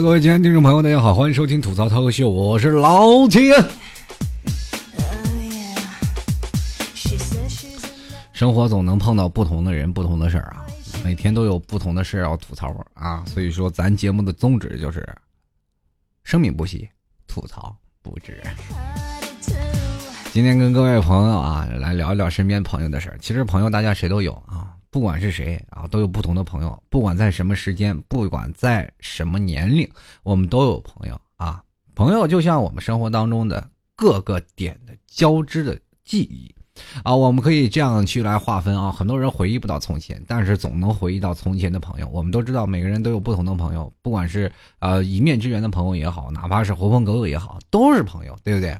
各位亲爱的听众朋友，大家好，欢迎收听吐槽脱口秀，我是老铁。生活总能碰到不同的人，不同的事儿啊，每天都有不同的事要吐槽啊，所以说咱节目的宗旨就是生命不息，吐槽不止。今天跟各位朋友啊来聊一聊身边朋友的事儿。其实朋友大家谁都有啊，不管是谁啊，都有不同的朋友，不管在什么时间，不管在什么年龄，我们都有朋友啊。朋友就像我们生活当中的各个点的交织的记忆。啊，我们可以这样去来划分啊。很多人回忆不到从前，但是总能回忆到从前的朋友。我们都知道，每个人都有不同的朋友，不管是呃一面之缘的朋友也好，哪怕是狐朋狗友也好，都是朋友，对不对？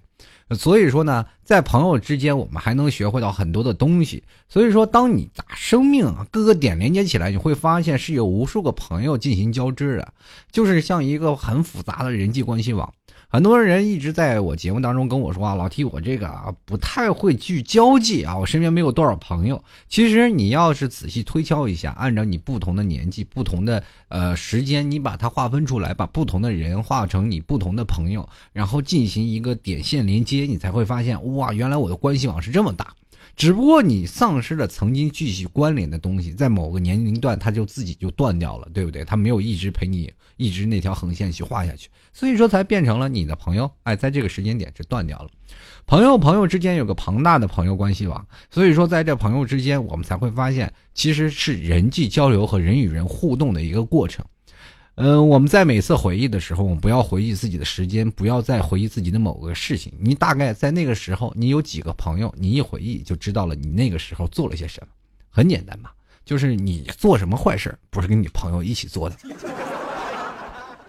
所以说呢，在朋友之间，我们还能学会到很多的东西。所以说，当你把生命啊各个点连接起来，你会发现是有无数个朋友进行交织的，就是像一个很复杂的人际关系网。很多人一直在我节目当中跟我说啊，老提我这个啊不太会去交际啊，我身边没有多少朋友。其实你要是仔细推敲一下，按照你不同的年纪、不同的呃时间，你把它划分出来，把不同的人划成你不同的朋友，然后进行一个点线连接，你才会发现，哇，原来我的关系网是这么大。只不过你丧失了曾经继续关联的东西，在某个年龄段，它就自己就断掉了，对不对？它没有一直陪你，一直那条横线去画下去，所以说才变成了你的朋友。哎，在这个时间点是断掉了。朋友朋友之间有个庞大的朋友关系网，所以说在这朋友之间，我们才会发现，其实是人际交流和人与人互动的一个过程。嗯，我们在每次回忆的时候，我们不要回忆自己的时间，不要再回忆自己的某个事情。你大概在那个时候，你有几个朋友，你一回忆就知道了你那个时候做了些什么。很简单嘛，就是你做什么坏事不是跟你朋友一起做的。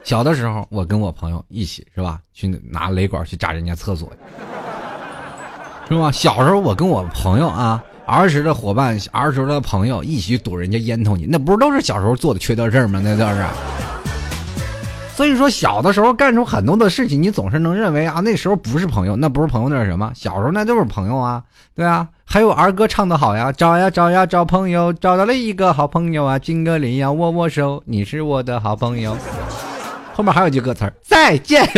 小的时候，我跟我朋友一起是吧，去拿雷管去炸人家厕所，是吧？小时候我跟我朋友啊，儿时的伙伴，儿时的朋友一起堵人家烟头，你那不是都是小时候做的缺德事儿吗？那都是。所以说，小的时候干出很多的事情，你总是能认为啊，那时候不是朋友，那不是朋友，那是什么？小时候那都是朋友啊，对啊。还有儿歌唱的好呀，找呀找呀找朋友，找到了一个好朋友啊，金个林呀握握手，你是我的好朋友。后面还有句歌词儿，再见。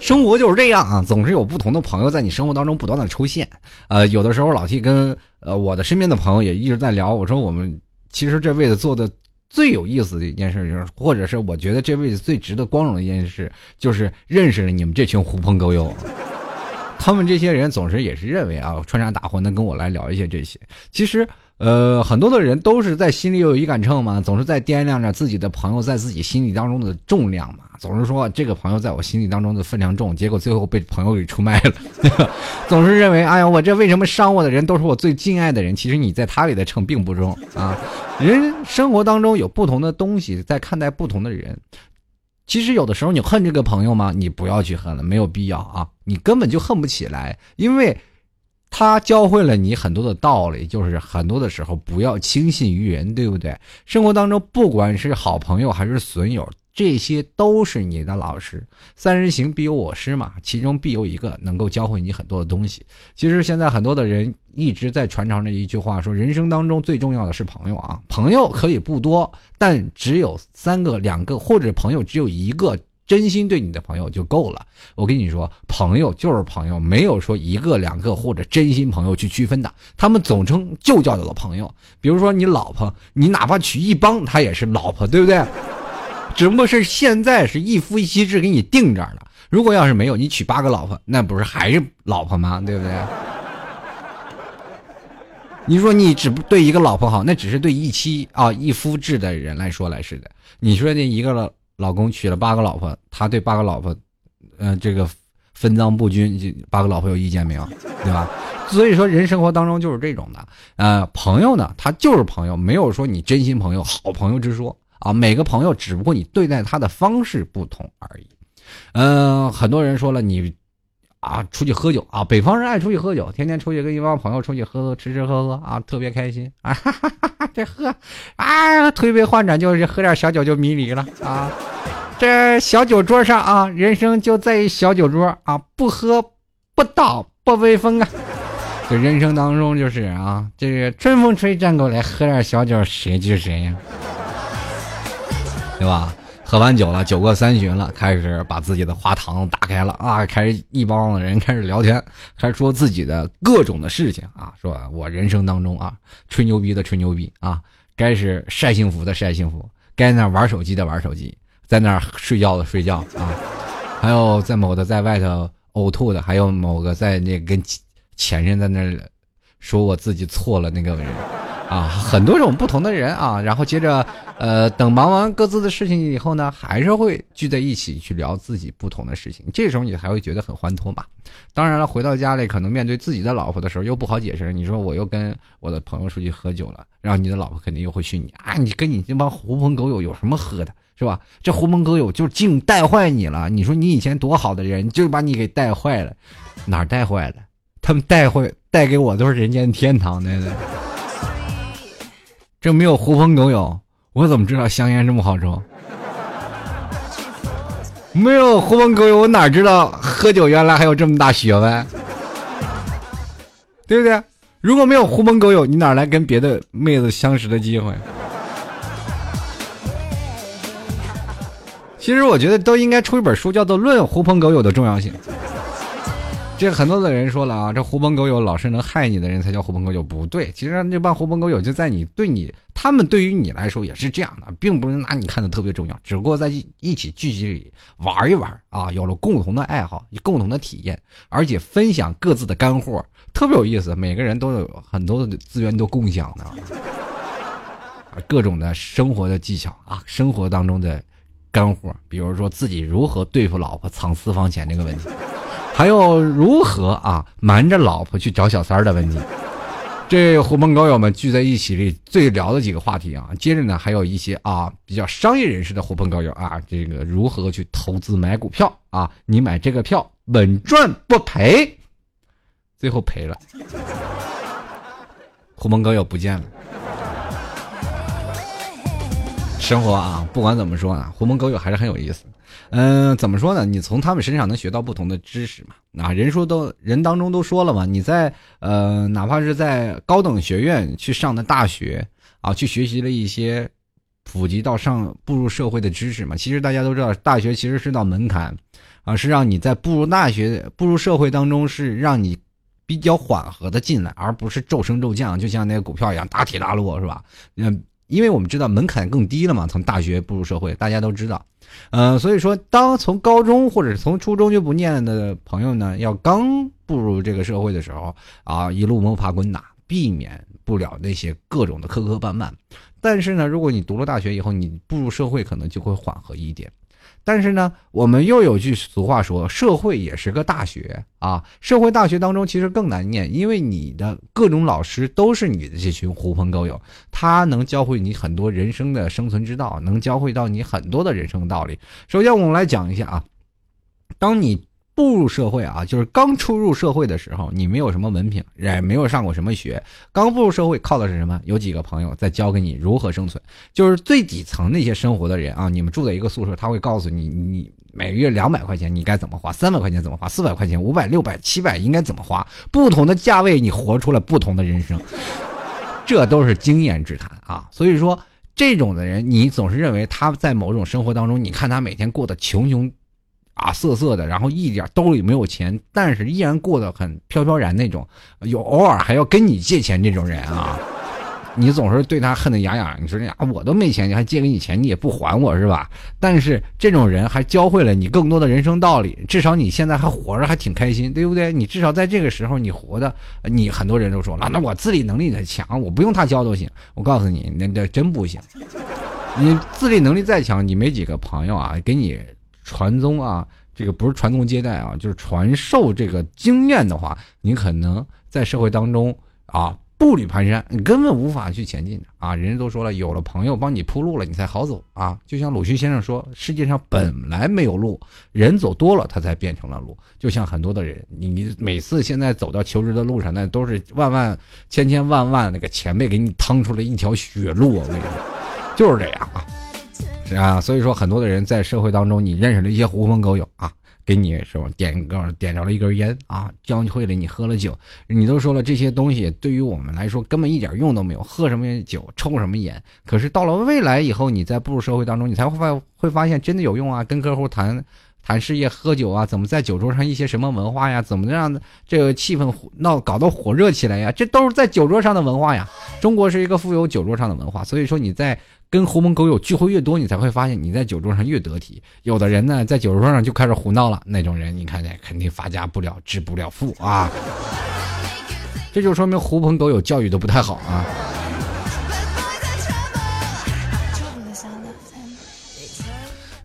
生活就是这样啊，总是有不同的朋友在你生活当中不断的出现。呃，有的时候老 T 跟呃我的身边的朋友也一直在聊，我说我们其实这辈子做的。最有意思的一件事，就是，或者是我觉得这辈子最值得光荣的一件事，就是认识了你们这群狐朋狗友。他们这些人总是也是认为啊，穿山打混的跟我来聊一些这些。其实，呃，很多的人都是在心里有一杆秤嘛，总是在掂量着自己的朋友在自己心里当中的重量嘛。总是说这个朋友在我心里当中的分量重，结果最后被朋友给出卖了。总是认为，哎呀，我这为什么伤我的人都是我最敬爱的人？其实你在他里的秤并不重啊。人生活当中有不同的东西，在看待不同的人。其实有的时候你恨这个朋友吗？你不要去恨了，没有必要啊。你根本就恨不起来，因为他教会了你很多的道理，就是很多的时候不要轻信于人，对不对？生活当中不管是好朋友还是损友。这些都是你的老师，三人行必有我师嘛，其中必有一个能够教会你很多的东西。其实现在很多的人一直在传承着一句话，说人生当中最重要的是朋友啊，朋友可以不多，但只有三个、两个，或者朋友只有一个真心对你的朋友就够了。我跟你说，朋友就是朋友，没有说一个、两个或者真心朋友去区分的，他们总称就叫做朋友。比如说你老婆，你哪怕娶一帮，他也是老婆，对不对？只不过是现在是一夫一妻制给你定这儿了。如果要是没有，你娶八个老婆，那不是还是老婆吗？对不对？你说你只对一个老婆好，那只是对一妻啊一夫制的人来说来是的。你说那一个老老公娶了八个老婆，他对八个老婆，嗯，这个分赃不均，八个老婆有意见没有？对吧？所以说，人生活当中就是这种的。呃，朋友呢，他就是朋友，没有说你真心朋友、好朋友之说。啊，每个朋友只不过你对待他的方式不同而已。嗯，很多人说了，你啊出去喝酒啊，北方人爱出去喝酒，天天出去跟一帮朋友出去喝喝吃吃喝喝啊，特别开心啊！哈哈哈这喝啊，推杯换盏就是喝点小酒就迷离了啊。这小酒桌上啊，人生就在一小酒桌啊，不喝不倒不威风啊。这人生当中就是啊，这个春风吹战过来，喝点小酒谁惧谁呀？对吧？喝完酒了，酒过三巡了，开始把自己的花堂打开了啊，开始一帮子人开始聊天，开始说自己的各种的事情啊，说我人生当中啊，吹牛逼的吹牛逼啊，该是晒幸福的晒幸福，该那玩手机的玩手机，在那睡觉的睡觉啊，还有在某的在外头呕吐的，还有某个在那跟前任在那说我自己错了那个人。啊，很多种不同的人啊，然后接着，呃，等忙完各自的事情以后呢，还是会聚在一起去聊自己不同的事情。这时候你还会觉得很欢脱嘛？当然了，回到家里可能面对自己的老婆的时候又不好解释。你说我又跟我的朋友出去喝酒了，然后你的老婆肯定又会训你啊！你跟你这帮狐朋狗友有什么喝的，是吧？这狐朋狗友就净带坏你了。你说你以前多好的人，就把你给带坏了，哪带坏了？他们带坏带给我都是人间天堂的。这没有狐朋狗友，我怎么知道香烟这么好抽？没有狐朋狗友，我哪知道喝酒原来还有这么大学问？对不对？如果没有狐朋狗友，你哪来跟别的妹子相识的机会？其实我觉得都应该出一本书，叫做《论狐朋狗友的重要性》。这很多的人说了啊，这狐朋狗友老是能害你的人才叫狐朋狗友，不对。其实这帮狐朋狗友就在你对你，他们对于你来说也是这样的，并不是拿你看的特别重要，只不过在一起聚集里玩一玩啊，有了共同的爱好，共同的体验，而且分享各自的干货，特别有意思。每个人都有很多的资源都共享的，各种的生活的技巧啊，生活当中的干货，比如说自己如何对付老婆藏私房钱这个问题。还有如何啊瞒着老婆去找小三儿的问题，这狐朋狗友们聚在一起里最聊的几个话题啊。接着呢，还有一些啊比较商业人士的狐朋狗友啊，这个如何去投资买股票啊？你买这个票稳赚不赔，最后赔了，狐朋狗友不见了。生活啊，不管怎么说呢，狐朋狗友还是很有意思。嗯，怎么说呢？你从他们身上能学到不同的知识嘛？啊，人说都人当中都说了嘛，你在呃，哪怕是在高等学院去上的大学啊，去学习了一些普及到上步入社会的知识嘛。其实大家都知道，大学其实是道门槛啊，是让你在步入大学、步入社会当中，是让你比较缓和的进来，而不是骤升骤降，就像那个股票一样大起大落，是吧？嗯。因为我们知道门槛更低了嘛，从大学步入社会，大家都知道，呃，所以说，当从高中或者是从初中就不念的朋友呢，要刚步入这个社会的时候啊，一路摸爬滚打，避免不了那些各种的磕磕绊绊。但是呢，如果你读了大学以后，你步入社会可能就会缓和一点。但是呢，我们又有句俗话说，社会也是个大学啊。社会大学当中其实更难念，因为你的各种老师都是你的这群狐朋狗友，他能教会你很多人生的生存之道，能教会到你很多的人生道理。首先，我们来讲一下啊，当你。步入社会啊，就是刚出入社会的时候，你没有什么文凭，也没有上过什么学，刚步入社会靠的是什么？有几个朋友在教给你如何生存，就是最底层那些生活的人啊。你们住在一个宿舍，他会告诉你，你每个月两百块钱你该怎么花，三百块钱怎么花，四百块钱、五百、六百、七百应该怎么花，不同的价位你活出了不同的人生，这都是经验之谈啊。所以说，这种的人，你总是认为他在某种生活当中，你看他每天过得穷穷。啊，瑟瑟的，然后一点兜里没有钱，但是依然过得很飘飘然那种，有偶尔还要跟你借钱这种人啊，你总是对他恨得牙痒。你说呀，我都没钱，你还借给你钱，你也不还我是吧？但是这种人还教会了你更多的人生道理，至少你现在还活着，还挺开心，对不对？你至少在这个时候你活的，你很多人都说了，那我自理能力很强，我不用他教都行。我告诉你，那那真不行。你自理能力再强，你没几个朋友啊，给你。传宗啊，这个不是传宗接代啊，就是传授这个经验的话，你可能在社会当中啊步履蹒跚，你根本无法去前进啊。人家都说了，有了朋友帮你铺路了，你才好走啊。就像鲁迅先生说，世界上本来没有路，人走多了，他才变成了路。就像很多的人，你你每次现在走到求职的路上，那都是万万千千万万那个前辈给你趟出了一条血路啊！我跟你说，就是这样啊。啊，所以说很多的人在社会当中，你认识了一些狐朋狗友啊，给你是吧？点个点着了一根烟啊，教会了你喝了酒，你都说了这些东西对于我们来说根本一点用都没有，喝什么酒，抽什么烟。可是到了未来以后，你在步入社会当中，你才会发会发现真的有用啊！跟客户谈谈事业、喝酒啊，怎么在酒桌上一些什么文化呀？怎么让这个气氛闹搞得火热起来呀？这都是在酒桌上的文化呀！中国是一个富有酒桌上的文化，所以说你在。跟狐朋狗友聚会越多，你才会发现你在酒桌上越得体。有的人呢，在酒桌上就开始胡闹了，那种人你看见肯定发家不了，致不了富啊。这就说明狐朋狗友教育的不太好啊。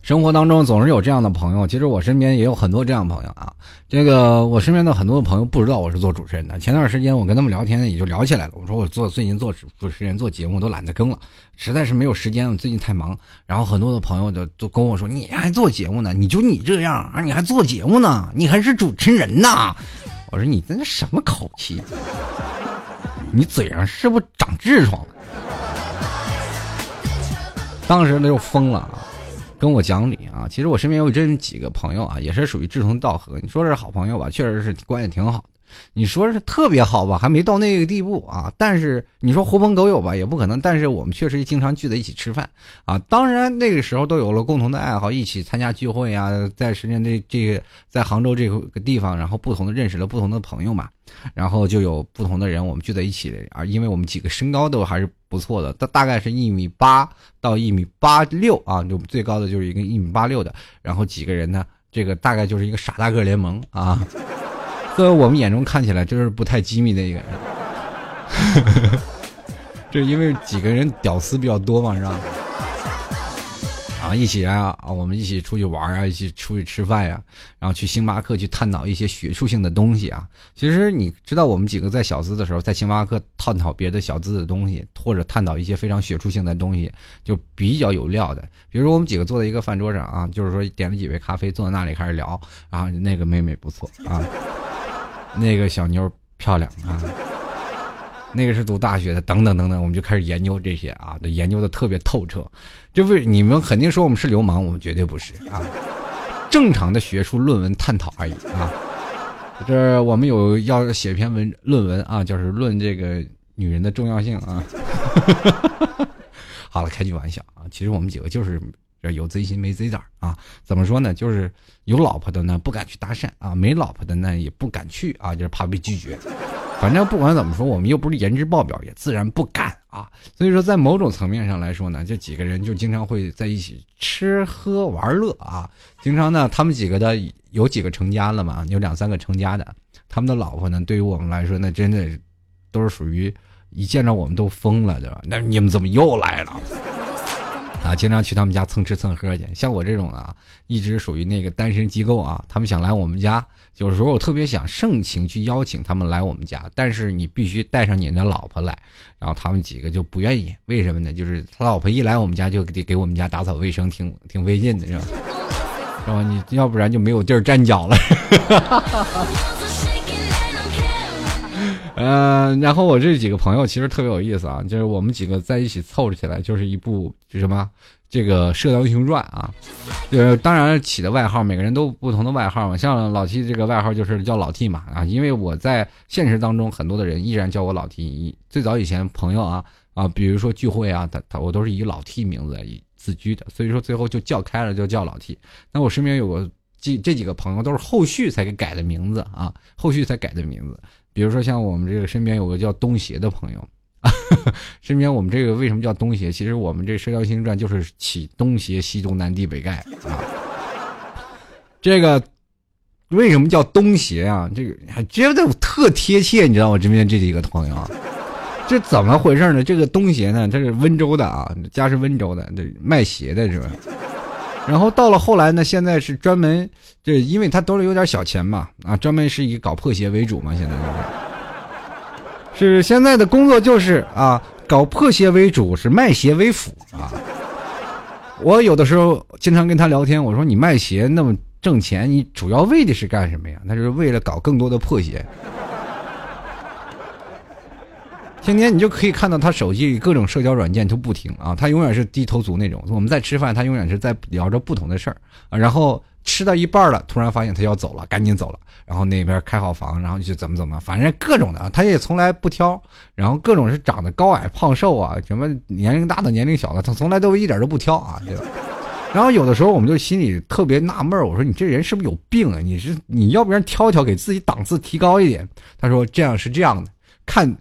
生活当中总是有这样的朋友，其实我身边也有很多这样的朋友啊。这个我身边的很多朋友不知道我是做主持人的。前段时间我跟他们聊天，也就聊起来了。我说我做最近做主持人做节目都懒得更了，实在是没有时间。最近太忙。然后很多的朋友就都跟我说：“你还做节目呢？你就你这样啊？你还做节目呢？你还是主持人呢？”我说：“你这什么口气？你嘴上是不是长痔疮了？”当时他就疯了。跟我讲理啊！其实我身边有这几个朋友啊，也是属于志同道合。你说是好朋友吧，确实是关系挺好；你说是特别好吧，还没到那个地步啊。但是你说狐朋狗友吧，也不可能。但是我们确实经常聚在一起吃饭啊。当然那个时候都有了共同的爱好，一起参加聚会啊，在深圳这这个在杭州这个地方，然后不同的认识了不同的朋友嘛。然后就有不同的人，我们聚在一起啊，因为我们几个身高都还是不错的，大大概是一米八到一米八六啊，就最高的就是一个一米八六的。然后几个人呢，这个大概就是一个傻大个联盟啊，在我们眼中看起来就是不太机密的一个人，这因为几个人屌丝比较多嘛，是吧？啊，一起啊啊，我们一起出去玩啊，一起出去吃饭呀，然后去星巴克去探讨一些学术性的东西啊。其实你知道，我们几个在小资的时候，在星巴克探讨别的小资的东西，或者探讨一些非常学术性的东西，就比较有料的。比如说，我们几个坐在一个饭桌上啊，就是说点了几杯咖啡，坐在那里开始聊啊，那个妹妹不错啊，那个小妞漂亮啊。那个是读大学的，等等等等，我们就开始研究这些啊，研究的特别透彻。这为你们肯定说我们是流氓，我们绝对不是啊，正常的学术论文探讨而已啊。这我们有要写篇文论文啊，就是论这个女人的重要性啊。好了，开句玩笑啊，其实我们几个就是这有贼心没贼胆啊。怎么说呢？就是有老婆的呢不敢去搭讪啊，没老婆的呢也不敢去啊，就是怕被拒绝。反正不管怎么说，我们又不是颜值爆表，也自然不敢啊。所以说，在某种层面上来说呢，这几个人就经常会在一起吃喝玩乐啊。经常呢，他们几个的有几个成家了嘛，有两三个成家的，他们的老婆呢，对于我们来说，那真的都是属于一见着我们都疯了，对吧？那你们怎么又来了？啊，经常去他们家蹭吃蹭喝去。像我这种啊，一直属于那个单身机构啊，他们想来我们家，有时候我特别想盛情去邀请他们来我们家，但是你必须带上你的老婆来，然后他们几个就不愿意。为什么呢？就是他老婆一来我们家就得给我们家打扫卫生，挺挺费劲的，是吧？是吧？你要不然就没有地儿站脚了。嗯，然后我这几个朋友其实特别有意思啊，就是我们几个在一起凑着起来，就是一部就什么这个《射雕英雄传》啊，呃，当然起的外号，每个人都不同的外号嘛。像老 T 这个外号就是叫老 T 嘛啊，因为我在现实当中很多的人依然叫我老 T。最早以前朋友啊啊，比如说聚会啊，他他我都是以老 T 名字以自居的，所以说最后就叫开了，就叫老 T。那我身边有个这这几个朋友都是后续才给改的名字啊，后续才改的名字。比如说像我们这个身边有个叫东邪的朋友，身边我们这个为什么叫东邪？其实我们这《射雕星传》就是起东邪西毒南帝北丐啊。这个为什么叫东邪啊？这个还觉得我特贴切，你知道我身边这几个朋友，这怎么回事呢？这个东邪呢，他是温州的啊，家是温州的，卖鞋的是吧？然后到了后来呢，现在是专门，这因为他兜里有点小钱嘛，啊，专门是以搞破鞋为主嘛，现在是，是现在的工作就是啊，搞破鞋为主，是卖鞋为辅啊。我有的时候经常跟他聊天，我说你卖鞋那么挣钱，你主要为的是干什么呀？那是为了搞更多的破鞋。天天你就可以看到他手机里各种社交软件都不停啊，他永远是低头族那种。我们在吃饭，他永远是在聊着不同的事儿啊。然后吃到一半了，突然发现他要走了，赶紧走了。然后那边开好房，然后就怎么怎么，反正各种的，他也从来不挑。然后各种是长得高矮胖瘦啊，什么年龄大的年龄小的，他从来都一点都不挑啊，对？然后有的时候我们就心里特别纳闷我说你这人是不是有病啊？你是你要不然挑一挑，给自己档次提高一点。他说这样是这样的，看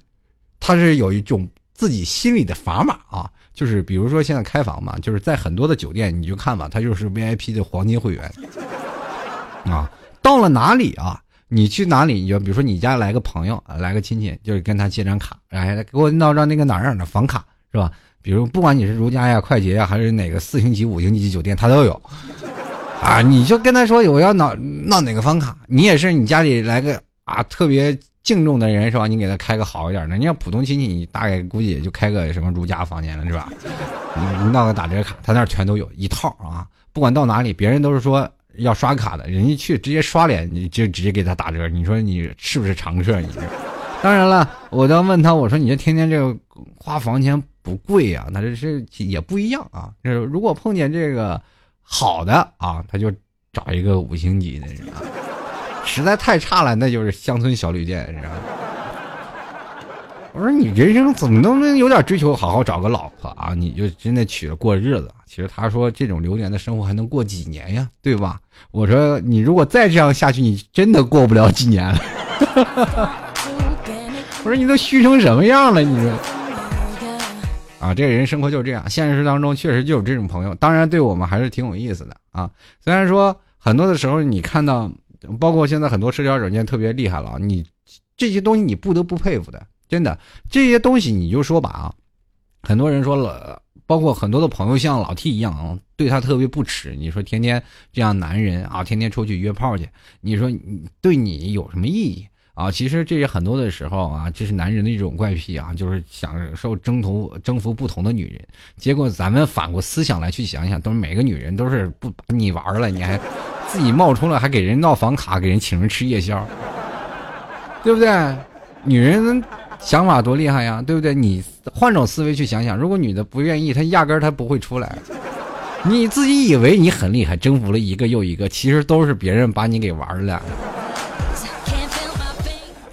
他是有一种自己心里的砝码啊。就是比如说现在开房嘛，就是在很多的酒店，你就看吧，他就是 VIP 的黄金会员啊。到了哪里啊？你去哪里？你就比如说你家来个朋友，来个亲戚，就是跟他借张卡，哎，给我闹张那个哪儿哪儿的房卡是吧？比如不管你是如家呀、快捷呀，还是哪个四星级、五星级酒店，他都有啊。你就跟他说我要闹闹哪个房卡，你也是你家里来个啊特别。敬重的人是吧？你给他开个好一点的。你要普通亲戚，你大概估计也就开个什么如家房间了，是吧？你闹个打折卡，他那全都有一套啊。不管到哪里，别人都是说要刷卡的，人家去直接刷脸，你就直接给他打折。你说你是不是常客？你当然了，我当问他，我说你这天天这个花房钱不贵呀？他这是也不一样啊。就是如果碰见这个好的啊，他就找一个五星级的人啊。实在太差了，那就是乡村小旅店，你知道吗？我说你人生怎么能能有点追求，好好找个老婆啊？你就真的娶了过日子。其实他说这种流年的生活还能过几年呀，对吧？我说你如果再这样下去，你真的过不了几年了。我说你都虚成什么样了？你说啊，这个人生活就是这样，现实当中确实就有这种朋友。当然，对我们还是挺有意思的啊。虽然说很多的时候你看到。包括现在很多社交软件特别厉害了，你这些东西你不得不佩服的，真的这些东西你就说吧啊，很多人说了，包括很多的朋友像老 T 一样啊，对他特别不耻。你说天天这样男人啊，天天出去约炮去，你说对你有什么意义啊？其实这也很多的时候啊，这是男人的一种怪癖啊，就是享受征服征服不同的女人。结果咱们反过思想来去想想，都是每个女人都是不把你玩了，你还。自己冒充了，还给人闹房卡，给人请人吃夜宵，对不对？女人想法多厉害呀，对不对？你换种思维去想想，如果女的不愿意，她压根她不会出来。你自己以为你很厉害，征服了一个又一个，其实都是别人把你给玩了。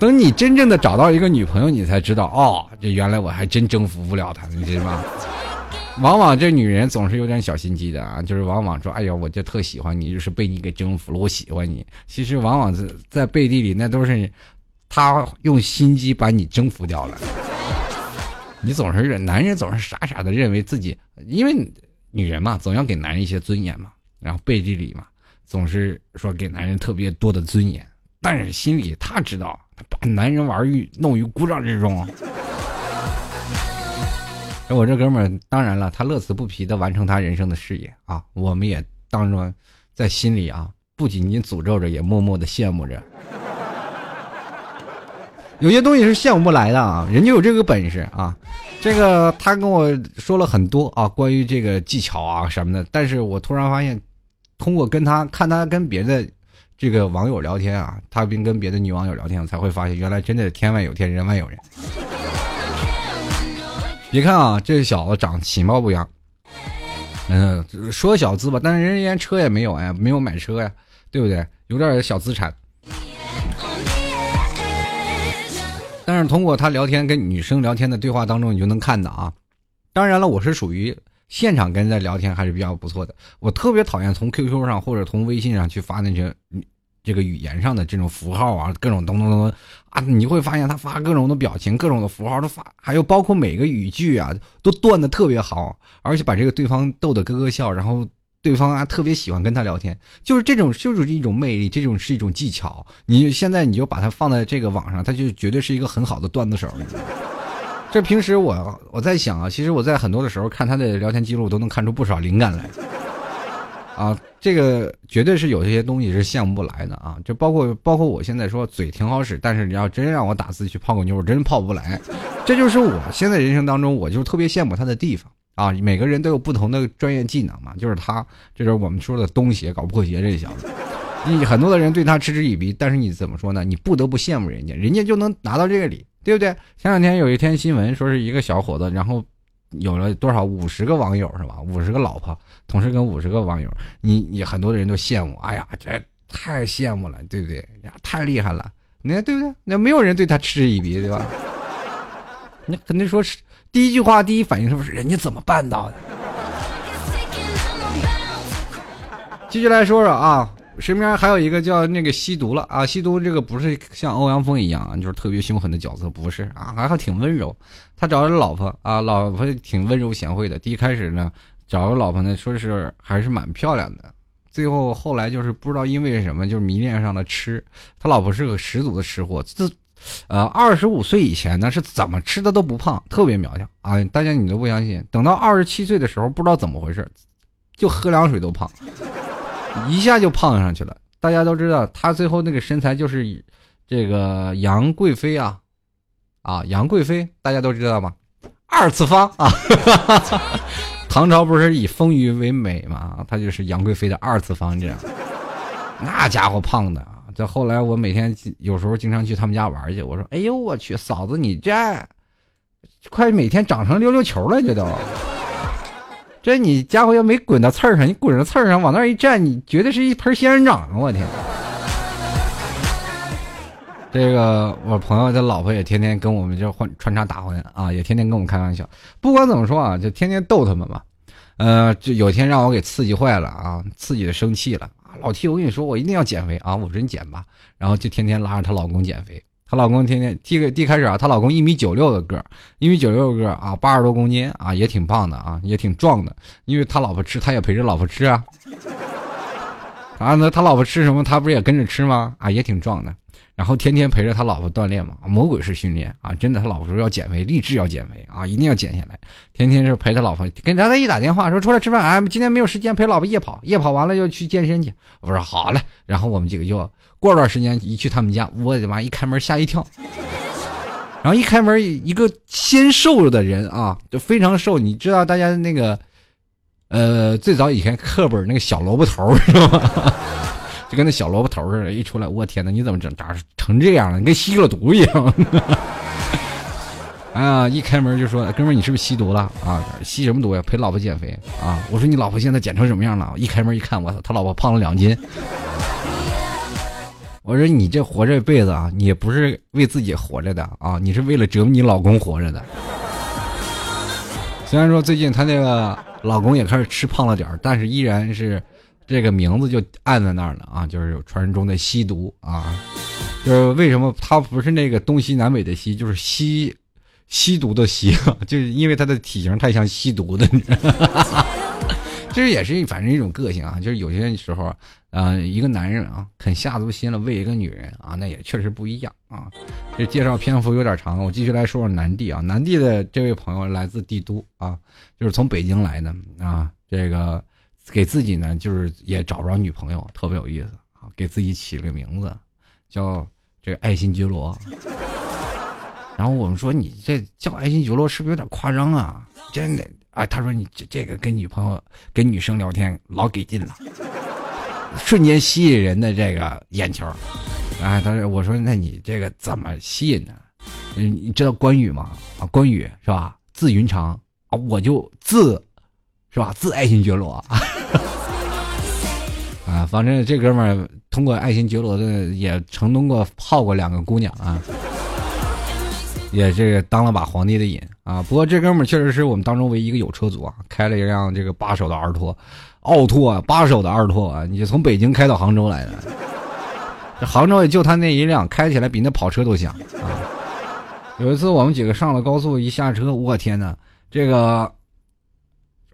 等你真正的找到一个女朋友，你才知道，哦，这原来我还真征服不了她，你知道吗？往往这女人总是有点小心机的啊，就是往往说：“哎呀，我就特喜欢你，就是被你给征服了，我喜欢你。”其实往往在在背地里，那都是她用心机把你征服掉了。你总是男人总是傻傻的认为自己，因为女人嘛，总要给男人一些尊严嘛，然后背地里嘛，总是说给男人特别多的尊严，但是心里他知道，把男人玩于弄于股掌之中。我这哥们儿，当然了，他乐此不疲的完成他人生的事业啊！我们也当中在心里啊，不仅仅诅咒着，也默默的羡慕着。有些东西是羡慕不来的啊，人家有这个本事啊。这个他跟我说了很多啊，关于这个技巧啊什么的。但是我突然发现，通过跟他看他跟别的这个网友聊天啊，他并跟别的女网友聊天，我才会发现，原来真的天外有天，人外有人。别看啊，这小子长其貌不扬，嗯，说小资吧，但是人家连车也没有哎，没有买车呀，对不对？有点小资产。但是通过他聊天跟女生聊天的对话当中，你就能看到啊。当然了，我是属于现场跟人家聊天还是比较不错的。我特别讨厌从 QQ 上或者从微信上去发那些。这个语言上的这种符号啊，各种咚咚咚啊，你会发现他发各种的表情，各种的符号都发，还有包括每个语句啊，都断的特别好，而且把这个对方逗得咯咯笑，然后对方啊特别喜欢跟他聊天，就是这种就是一种魅力，这种是一种技巧。你现在你就把它放在这个网上，它就绝对是一个很好的段子手。这平时我我在想啊，其实我在很多的时候看他的聊天记录，都能看出不少灵感来。啊，这个绝对是有些东西是羡慕不来的啊！就包括包括我现在说嘴挺好使，但是你要真让我打字去泡个妞，我真泡不来。这就是我现在人生当中，我就特别羡慕他的地方啊！每个人都有不同的专业技能嘛，就是他，这就是我们说的东邪搞破鞋这小子。你很多的人对他嗤之以鼻，但是你怎么说呢？你不得不羡慕人家，人家就能拿到这个礼，对不对？前两天有一天新闻说是一个小伙子，然后。有了多少五十个网友是吧？五十个老婆，同时跟五十个网友，你你很多的人都羡慕，哎呀，这太羡慕了，对不对？呀，太厉害了，你看对不对？那没有人对他嗤之以鼻，对吧？那肯定说是第一句话，第一反应是不是人家怎么办到的？继续来说说啊，身边还有一个叫那个吸毒了啊，吸毒这个不是像欧阳锋一样，就是特别凶狠的角色，不是啊，还还挺温柔。他找了老婆啊，老婆挺温柔贤惠的。第一开始呢，找个老婆呢，说是还是蛮漂亮的。最后后来就是不知道因为什么，就是迷恋上了吃。他老婆是个十足的吃货，自呃二十五岁以前呢是怎么吃的都不胖，特别苗条啊。大家你都不相信，等到二十七岁的时候，不知道怎么回事，就喝凉水都胖。一下就胖上去了。大家都知道，他最后那个身材就是这个杨贵妃啊，啊，杨贵妃，大家都知道吗？二次方啊，唐朝不是以丰腴为美嘛？她就是杨贵妃的二次方，这样。那家伙胖的啊！这后来我每天有时候经常去他们家玩去，我说：“哎呦我去，嫂子你这快每天长成溜溜球了，这都。”这你家伙要没滚到刺儿上，你滚到刺儿上往那儿一站，你绝对是一盆仙人掌啊！我天，这个我朋友的老婆也天天跟我们就换穿插打混啊，也天天跟我们开玩笑。不管怎么说啊，就天天逗他们嘛。呃，就有天让我给刺激坏了啊，刺激的生气了啊！老 T，我跟你说，我一定要减肥啊！我说你减吧，然后就天天拉着她老公减肥。她老公天天第个第开始啊，她老公一米九六的个一米九六个啊，八十多公斤啊，也挺胖的啊，也挺壮的。因为他老婆吃，他也陪着老婆吃啊。啊，那他老婆吃什么，他不是也跟着吃吗？啊，也挺壮的。然后天天陪着他老婆锻炼嘛，魔鬼式训练啊，真的。他老婆说要减肥，立志要减肥啊，一定要减下来。天天是陪他老婆，跟他一打电话说出来吃饭，哎，今天没有时间陪老婆夜跑，夜跑完了就去健身去。我说好嘞，然后我们几个就。过段时间一去他们家，我的妈！一开门吓一跳，然后一开门一个纤瘦的人啊，就非常瘦。你知道大家那个，呃，最早以前课本那个小萝卜头是吧？就跟那小萝卜头似的，一出来，我天哪！你怎么整咋成这样了？你跟吸了毒一样。哎 呀，一开门就说：“哥们，你是不是吸毒了啊？吸什么毒呀？陪老婆减肥啊？”我说：“你老婆现在减成什么样了？”一开门一看，我操，他老婆胖了两斤。我说你这活这辈子啊，你不是为自己活着的啊，你是为了折磨你老公活着的。虽然说最近她那个老公也开始吃胖了点但是依然是这个名字就按在那儿了啊，就是有传说中的吸毒啊。就是为什么他不是那个东西南北的西，就是吸吸毒的吸，就是因为他的体型太像吸毒的。这也是反正一种个性啊，就是有些时候，呃，一个男人啊，肯下足心了为一个女人啊，那也确实不一样啊。这介绍篇幅有点长，我继续来说说南帝啊。南帝的这位朋友来自帝都啊，就是从北京来的啊。这个给自己呢，就是也找不着女朋友，特别有意思啊，给自己起了个名字，叫这个爱新觉罗。然后我们说你这叫爱新觉罗是不是有点夸张啊？真的。啊，他说你这这个跟女朋友、跟女生聊天老给劲了，瞬间吸引人的这个眼球。啊，他说我说那你这个怎么吸引呢？嗯，你知道关羽吗？啊，关羽是吧？字云长啊，我就字是吧？字爱新觉罗啊，反正这哥们儿通过爱新觉罗的也成功过泡过两个姑娘啊。也这个当了把皇帝的瘾啊！不过这哥们儿确实是我们当中唯一一个有车族啊，开了一辆这个八手的二拖，奥拓八手的二拓啊，你从北京开到杭州来的。这杭州也就他那一辆，开起来比那跑车都响啊！有一次我们几个上了高速，一下车，我天哪，这个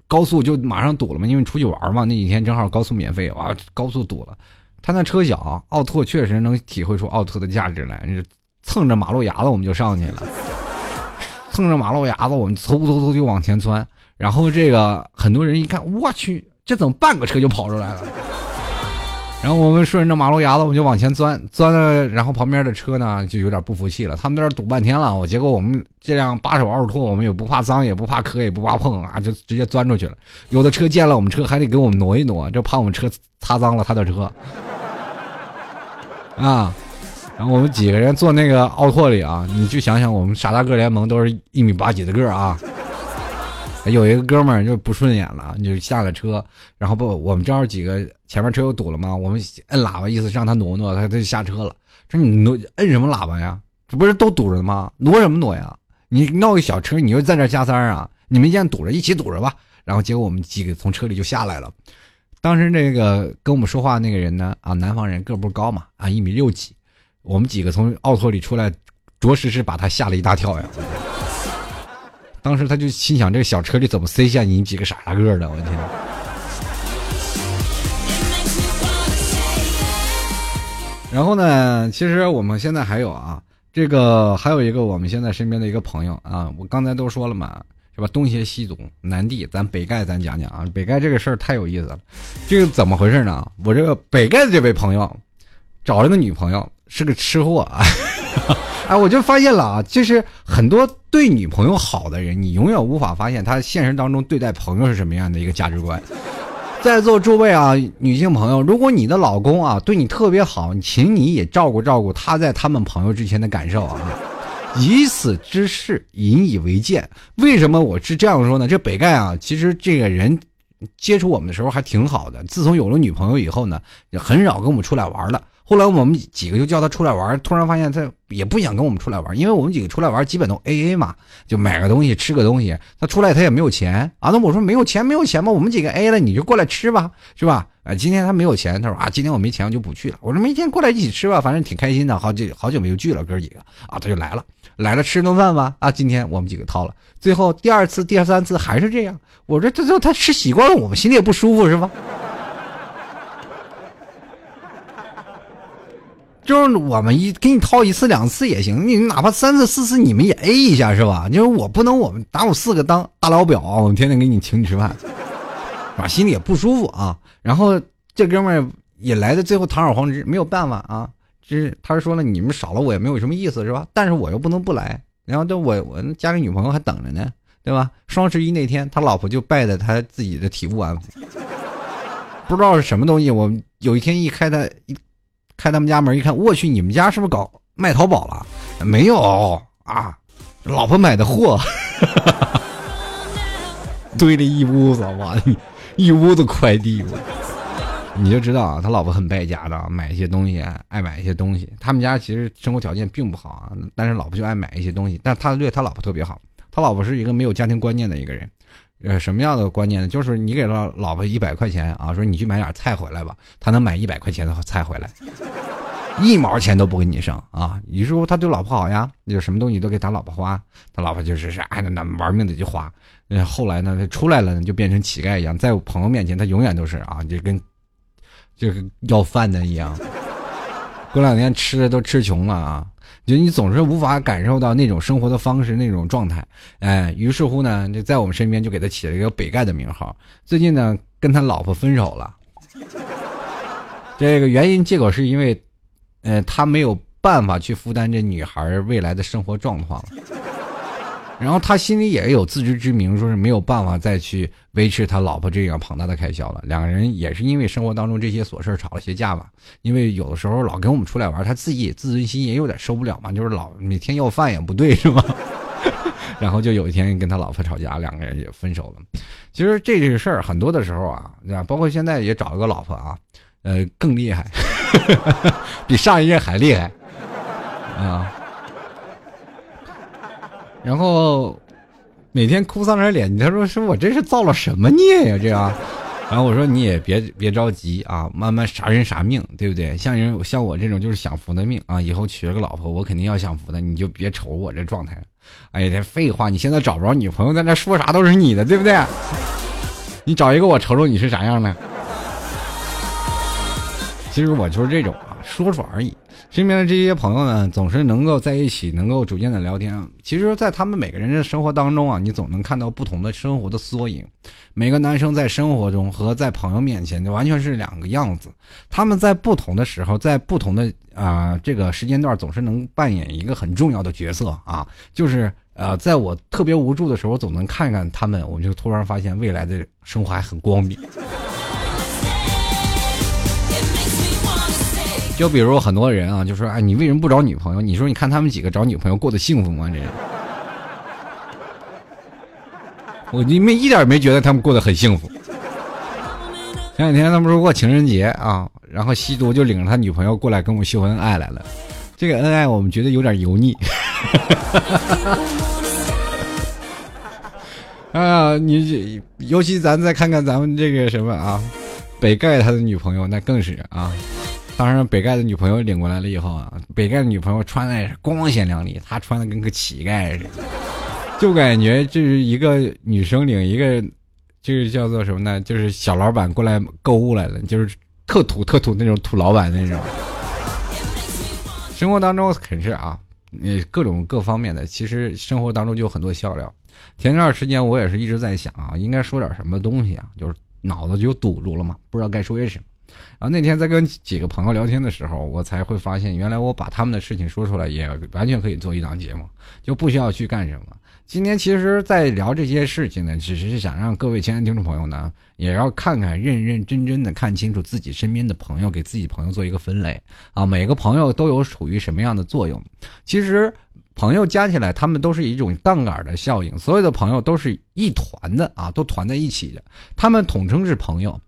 高速就马上堵了嘛，因为出去玩嘛，那几天正好高速免费，哇，高速堵了。他那车小，奥拓确实能体会出奥拓的价值来。蹭着马路牙子我们就上去了，蹭着马路牙子我们嗖嗖嗖就往前窜，然后这个很多人一看，我去，这怎么半个车就跑出来了？然后我们顺着马路牙子我们就往前钻，钻了，然后旁边的车呢就有点不服气了，他们在那堵半天了，我结果我们这辆八手奥拓，我们也不怕脏，也不怕磕，也不怕碰啊，就直接钻出去了。有的车见了我们车还得给我们挪一挪，就怕我们车擦脏了他的车 啊。然后我们几个人坐那个奥拓里啊，你就想想，我们傻大个联盟都是一米八几的个啊，有一个哥们儿就不顺眼了，就下了车，然后不，我们正好几个前面车又堵了嘛，我们摁喇叭意思让他挪挪，他他就下车了。说你挪摁什么喇叭呀？这不是都堵着吗？挪什么挪呀？你闹个小车，你又在这加塞啊？你们见堵着，一起堵着吧。然后结果我们几个从车里就下来了。当时那个跟我们说话那个人呢，啊，南方人个不高嘛，啊，一米六几。我们几个从奥拓里出来，着实是把他吓了一大跳呀。当时他就心想：这个小车里怎么塞下你几个傻大个的？我天！然后呢，其实我们现在还有啊，这个还有一个我们现在身边的一个朋友啊，我刚才都说了嘛。是吧？东邪西毒南帝，咱北丐咱讲讲啊。北丐这个事儿太有意思了，这个怎么回事呢？我这个北丐的这位朋友，找了个女朋友，是个吃货啊。哎，我就发现了啊，就是很多对女朋友好的人，你永远无法发现他现实当中对待朋友是什么样的一个价值观。在座诸位啊，女性朋友，如果你的老公啊对你特别好，请你也照顾照顾他在他们朋友之前的感受啊。以此之事引以为鉴。为什么我是这样说呢？这北丐啊，其实这个人接触我们的时候还挺好的。自从有了女朋友以后呢，很少跟我们出来玩了。后来我们几个就叫他出来玩，突然发现他也不想跟我们出来玩，因为我们几个出来玩基本都 A A 嘛，就买个东西吃个东西。他出来他也没有钱啊，那我说没有钱没有钱嘛，我们几个 A 了，你就过来吃吧，是吧？啊，今天他没有钱，他说啊，今天我没钱我就不去了。我说明天过来一起吃吧，反正挺开心的，好久好久没有聚了哥几个啊，他就来了。来了吃顿饭吧啊！今天我们几个掏了，最后第二次、第三次还是这样。我说这这他吃习惯了，我们心里也不舒服是吧？就是我们一给你掏一次两次也行，你哪怕三次四次你们也 A 一下是吧？就是我不能我们打我四个当大老表，我们天天给你请你吃饭，啊，心里也不舒服啊。然后这哥们也来的最后堂而皇之，没有办法啊。就是他说了，你们少了我也没有什么意思，是吧？但是我又不能不来，然后这我我家里女朋友还等着呢，对吧？双十一那天，他老婆就败在他自己的体悟安抚，不知道是什么东西。我有一天一开他一开他们家门一看，我去，你们家是不是搞卖淘宝了？没有啊，老婆买的货，堆了一屋子，哇，一屋子快递。你就知道啊，他老婆很败家的，买一些东西爱买一些东西。他们家其实生活条件并不好啊，但是老婆就爱买一些东西。但他对他老婆特别好，他老婆是一个没有家庭观念的一个人。呃，什么样的观念呢？就是你给了老婆一百块钱啊，说你去买点菜回来吧，他能买一百块钱的菜回来，一毛钱都不给你剩啊。你说他对老婆好呀，就什么东西都给他老婆花，他老婆就是是哎那玩命的就花。后来呢，他出来了呢就变成乞丐一样，在我朋友面前他永远都是啊，就跟。就跟要饭的一样，过两天吃的都吃穷了啊！就你总是无法感受到那种生活的方式、那种状态，哎，于是乎呢，就在我们身边就给他起了一个“北丐”的名号。最近呢，跟他老婆分手了，这个原因借口是因为，呃，他没有办法去负担这女孩未来的生活状况。然后他心里也有自知之明，说是没有办法再去维持他老婆这样庞大的开销了。两个人也是因为生活当中这些琐事吵了些架吧。因为有的时候老跟我们出来玩，他自己自尊心也有点受不了嘛，就是老每天要饭也不对，是吗？然后就有一天跟他老婆吵架，两个人也分手了。其实这个事儿很多的时候啊，对吧？包括现在也找了个老婆啊，呃，更厉害，比上一任还厉害啊。然后每天哭丧着脸，他说：“说我这是造了什么孽呀？这样。”然后我说：“你也别别着急啊，慢慢啥人啥命，对不对？像人像我这种就是享福的命啊，以后娶了个老婆，我肯定要享福的，你就别瞅我这状态。哎呀，这废话，你现在找不着女朋友，在那说啥都是你的，对不对？你找一个我瞅瞅你是啥样的。其实我就是这种啊，说说而已。”身边的这些朋友呢，总是能够在一起，能够逐渐的聊天。其实，在他们每个人的生活当中啊，你总能看到不同的生活的缩影。每个男生在生活中和在朋友面前，就完全是两个样子。他们在不同的时候，在不同的啊这个时间段，总是能扮演一个很重要的角色啊。就是呃，在我特别无助的时候，总能看看他们，我就突然发现未来的生活还很光明。就比如很多人啊，就说：“哎，你为什么不找女朋友？”你说：“你看他们几个找女朋友过得幸福吗？”这，我你们一点没觉得他们过得很幸福。前两天他们说过情人节啊，然后吸毒就领着他女朋友过来跟我秀恩爱来了。这个恩爱我们觉得有点油腻。啊，你尤其咱再看看咱们这个什么啊，北盖他的女朋友那更是啊。当然，北盖的女朋友领过来了以后啊，北盖的女朋友穿的是光鲜亮丽，他穿的跟个乞丐似的，就感觉这是一个女生领一个，就是叫做什么呢？就是小老板过来购物来了，就是特土特土那种土老板那种。生活当中肯是啊，呃，各种各方面的，其实生活当中就有很多笑料。前段时间我也是一直在想啊，应该说点什么东西啊，就是脑子就堵住了嘛，不知道该说些什么。然后那天在跟几个朋友聊天的时候，我才会发现，原来我把他们的事情说出来，也完全可以做一档节目，就不需要去干什么。今天其实，在聊这些事情呢，只是想让各位亲爱的听众朋友呢，也要看看，认认真真的看清楚自己身边的朋友，给自己朋友做一个分类啊。每个朋友都有处于什么样的作用？其实，朋友加起来，他们都是一种杠杆的效应，所有的朋友都是一团的啊，都团在一起的，他们统称是朋友。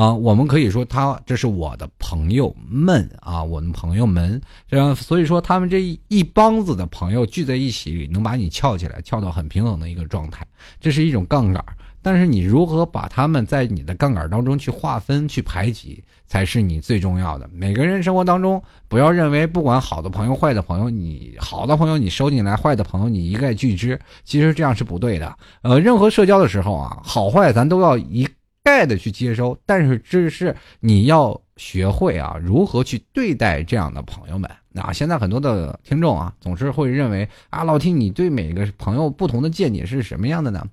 啊，我们可以说他这是我的朋友们啊，我的朋友们这样，所以说他们这一帮子的朋友聚在一起，能把你翘起来，翘到很平衡的一个状态，这是一种杠杆。但是你如何把他们在你的杠杆当中去划分、去排挤，才是你最重要的。每个人生活当中，不要认为不管好的朋友、坏的朋友，你好的朋友你收进来，坏的朋友你一概拒之，其实这样是不对的。呃，任何社交的时候啊，好坏咱都要一。概的去接收，但是这是你要学会啊，如何去对待这样的朋友们。啊现在很多的听众啊，总是会认为啊，老听你对每个朋友不同的见解是什么样的呢？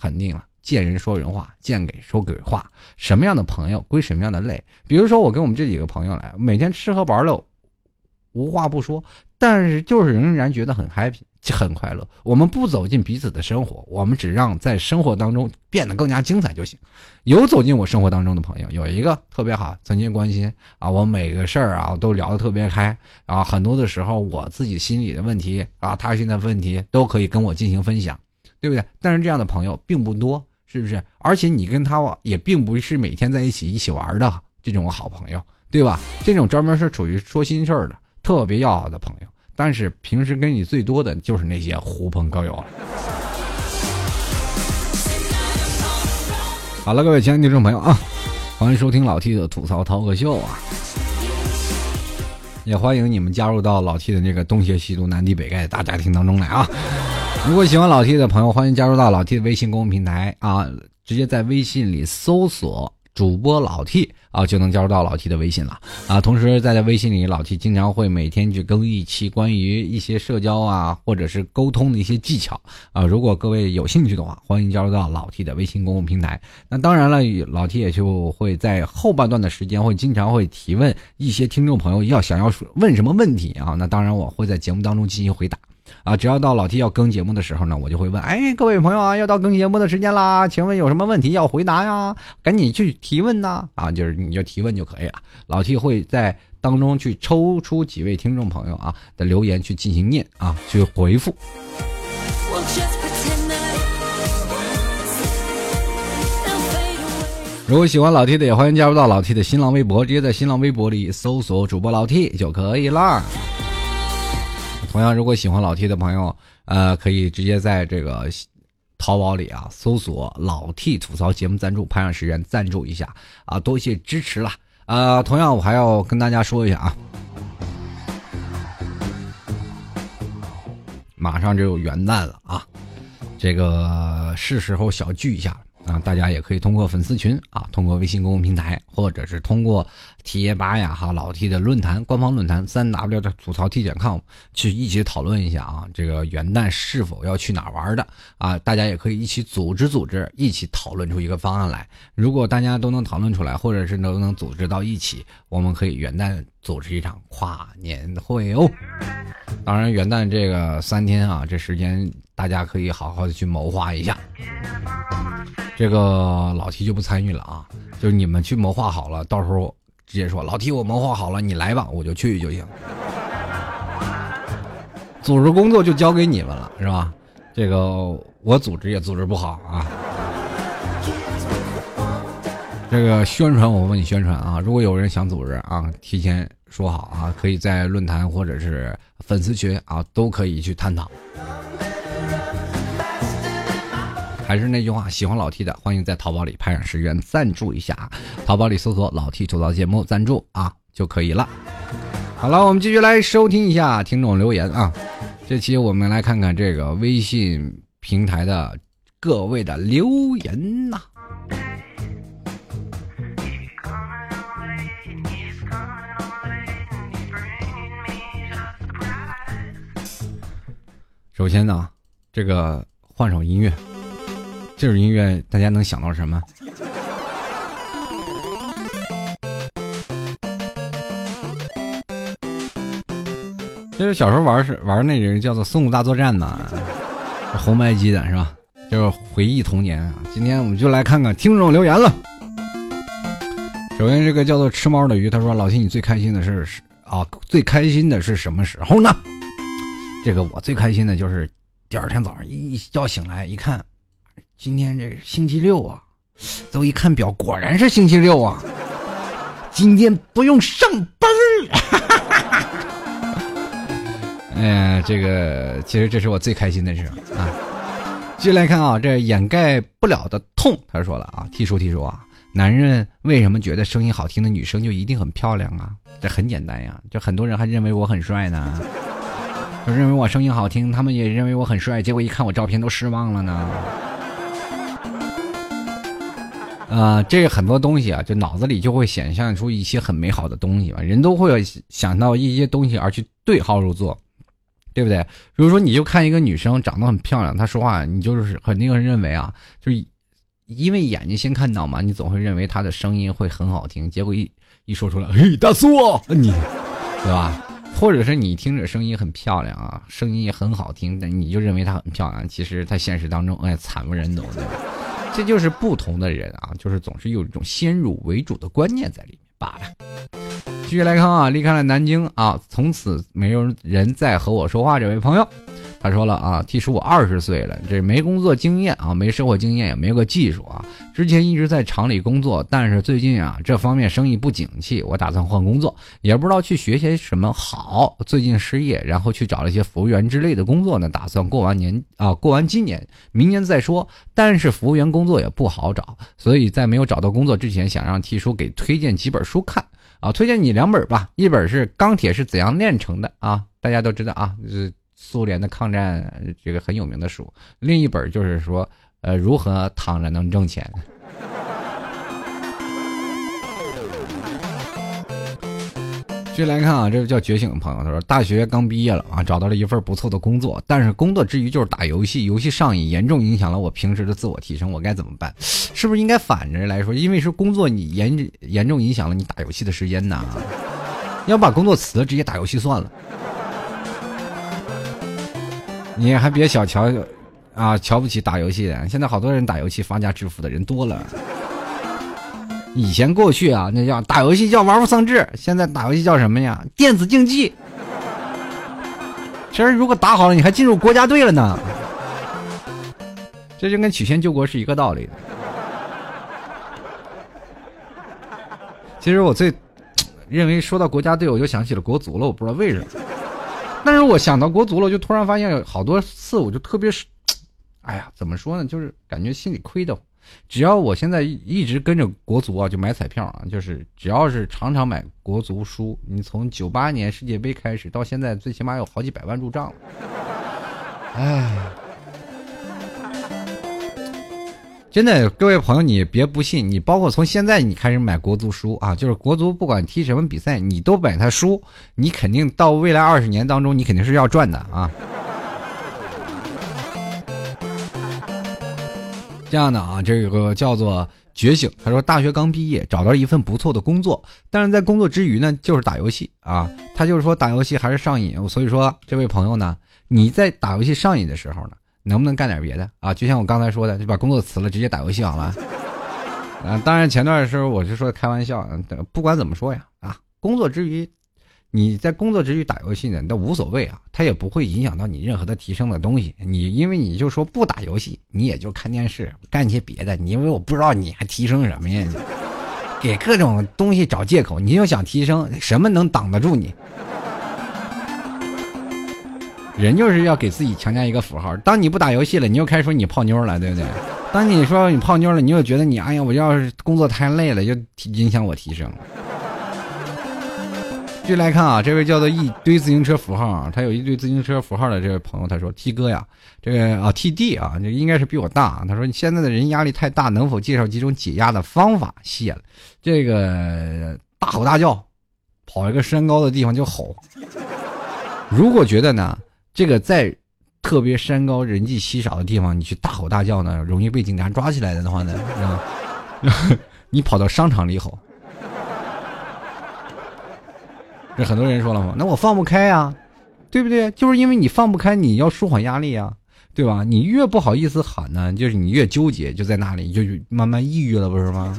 肯定了，见人说人话，见鬼说鬼话。什么样的朋友归什么样的类？比如说我跟我们这几个朋友来，每天吃喝玩乐，无话不说，但是就是仍然觉得很 happy。就很快乐。我们不走进彼此的生活，我们只让在生活当中变得更加精彩就行。有走进我生活当中的朋友，有一个特别好，曾经关心啊，我每个事儿啊都聊得特别开啊。很多的时候，我自己心里的问题啊，他现在问题都可以跟我进行分享，对不对？但是这样的朋友并不多，是不是？而且你跟他也并不是每天在一起一起玩的这种好朋友，对吧？这种专门是处于说心事儿的特别要好的朋友。但是平时跟你最多的就是那些狐朋狗友。好了，各位亲爱的听众朋友啊，欢迎收听老 T 的吐槽涛哥秀啊！也欢迎你们加入到老 T 的那个东邪西毒南帝北丐大家庭当中来啊！如果喜欢老 T 的朋友，欢迎加入到老 T 的微信公众平台啊，直接在微信里搜索主播老 T。啊，就能加入到老 T 的微信了啊！同时，在在微信里，老 T 经常会每天去更一期关于一些社交啊，或者是沟通的一些技巧啊。如果各位有兴趣的话，欢迎加入到老 T 的微信公共平台。那当然了，老 T 也就会在后半段的时间会经常会提问一些听众朋友要想要问什么问题啊？那当然，我会在节目当中进行回答。啊，只要到老 T 要更节目的时候呢，我就会问，哎，各位朋友啊，要到更节目的时间啦，请问有什么问题要回答呀？赶紧去提问呐！啊，就是你就提问就可以了，老 T 会在当中去抽出几位听众朋友啊的留言去进行念啊，去回复。如果喜欢老 T 的，也欢迎加入到老 T 的新浪微博，直接在新浪微博里搜索主播老 T 就可以啦。同样，如果喜欢老 T 的朋友，呃，可以直接在这个淘宝里啊搜索“老 T 吐槽节目赞助”，拍上十元赞助一下啊，多谢支持了啊！同样，我还要跟大家说一下啊，马上就有元旦了啊，这个是时候小聚一下。啊，大家也可以通过粉丝群啊，通过微信公共平台，或者是通过 T 爷八呀哈老 T 的论坛官方论坛三 W 的吐槽 T 点 com 去一起讨论一下啊，这个元旦是否要去哪玩的啊？大家也可以一起组织组织，一起讨论出一个方案来。如果大家都能讨论出来，或者是都能组织到一起，我们可以元旦组织一场跨年会哦。当然，元旦这个三天啊，这时间大家可以好好的去谋划一下。这个老提就不参与了啊，就是你们去谋划好了，到时候直接说老提我谋划好了，你来吧，我就去就行。组织工作就交给你们了，是吧？这个我组织也组织不好啊。这个宣传我帮你宣传啊，如果有人想组织啊，提前说好啊，可以在论坛或者是粉丝群啊，都可以去探讨。还是那句话，喜欢老 T 的，欢迎在淘宝里拍上十元赞助一下啊，淘宝里搜索“老 T 吐槽节目”赞助啊就可以了。好了，我们继续来收听一下听众留言啊。这期我们来看看这个微信平台的各位的留言呐。首先呢，这个换首音乐。这种音乐大家能想到什么？就是小时候玩是玩那人叫做《孙武大作战》嘛，红白机的是吧？就是回忆童年啊。今天我们就来看看听众留言了。首先，这个叫做吃猫的鱼，他说：“老秦，你最开心的是是啊？最开心的是什么时候呢？这个我最开心的就是第二天早上一觉醒来一看。”今天这星期六啊，走一看表，果然是星期六啊。今天不用上班儿。哎呀，这个其实这是我最开心的事啊。继续来看啊，这掩盖不了的痛，他说了啊，T 叔 T 叔啊，男人为什么觉得声音好听的女生就一定很漂亮啊？这很简单呀，就很多人还认为我很帅呢，就认为我声音好听，他们也认为我很帅，结果一看我照片都失望了呢。啊，这个很多东西啊，就脑子里就会显现出一些很美好的东西嘛，人都会想到一些东西而去对号入座，对不对？比如说，你就看一个女生长得很漂亮，她说话，你就是肯定认为啊，就是因为眼睛先看到嘛，你总会认为她的声音会很好听，结果一一说出来，嘿，大叔，你，对吧？或者是你听着声音很漂亮啊，声音也很好听，但你就认为她很漂亮，其实她现实当中，哎，惨不忍睹的。这就是不同的人啊，就是总是有一种先入为主的观念在里面罢了。继续来看啊，离开了南京啊，从此没有人再和我说话。这位朋友。他说了啊，T 叔我二十岁了，这没工作经验啊，没生活经验，也没有个技术啊。之前一直在厂里工作，但是最近啊，这方面生意不景气，我打算换工作，也不知道去学些什么好。最近失业，然后去找了一些服务员之类的工作呢，打算过完年啊，过完今年，明年再说。但是服务员工作也不好找，所以在没有找到工作之前，想让 T 叔给推荐几本书看啊，推荐你两本吧，一本是《钢铁是怎样炼成的》啊，大家都知道啊，是。苏联的抗战这个很有名的书，另一本就是说，呃，如何躺着能挣钱。继续来看啊，这个叫觉醒的朋友，他说大学刚毕业了啊，找到了一份不错的工作，但是工作之余就是打游戏，游戏上瘾，严重影响了我平时的自我提升，我该怎么办？是不是应该反着来说？因为是工作，你严严重影响了你打游戏的时间呢？要把工作辞了，直接打游戏算了。你还别小瞧，啊，瞧不起打游戏的。现在好多人打游戏发家致富的人多了。以前过去啊，那叫打游戏叫玩物丧志，现在打游戏叫什么呀？电子竞技。其实如果打好了，你还进入国家队了呢。这就跟曲线救国是一个道理。其实我最 认为说到国家队，我就想起了国足了，我不知道为什么。但是我想到国足了，就突然发现好多次，我就特别是，哎呀，怎么说呢？就是感觉心里亏的。只要我现在一直跟着国足啊，就买彩票啊，就是只要是常常买国足输，你从九八年世界杯开始到现在，最起码有好几百万入账了。哎。真的，各位朋友，你别不信，你包括从现在你开始买国足输啊，就是国足不管踢什么比赛，你都买他输，你肯定到未来二十年当中，你肯定是要赚的啊。这样的啊，这个叫做觉醒。他说大学刚毕业，找到一份不错的工作，但是在工作之余呢，就是打游戏啊。他就是说打游戏还是上瘾，所以说这位朋友呢，你在打游戏上瘾的时候呢。能不能干点别的啊？就像我刚才说的，就把工作辞了，直接打游戏好了。啊，当然前段时候我是说开玩笑，不管怎么说呀，啊，工作之余，你在工作之余打游戏呢，那无所谓啊，它也不会影响到你任何的提升的东西。你因为你就说不打游戏，你也就看电视，干些别的。你因为我不知道你还提升什么呀？给各种东西找借口，你又想提升，什么能挡得住你？人就是要给自己强加一个符号。当你不打游戏了，你又开始说你泡妞了，对不对？当你说你泡妞了，你又觉得你哎呀，我要是工作太累了，就影响我提升。继续来看啊，这位叫做一堆自行车符号啊，他有一堆自行车符号的这位朋友，他说：“T 哥呀，这个啊 T D 啊，这应该是比我大。他说你现在的人压力太大，能否介绍几种解压的方法？谢了。这个大吼大叫，跑一个山高的地方就吼。如果觉得呢，这个在特别山高人迹稀少的地方，你去大吼大叫呢，容易被警察抓起来的话呢，啊，你跑到商场里吼。”这很多人说了嘛，那我放不开呀，对不对？就是因为你放不开，你要舒缓压力呀，对吧？你越不好意思喊呢，就是你越纠结，就在那里就慢慢抑郁了，不是吗？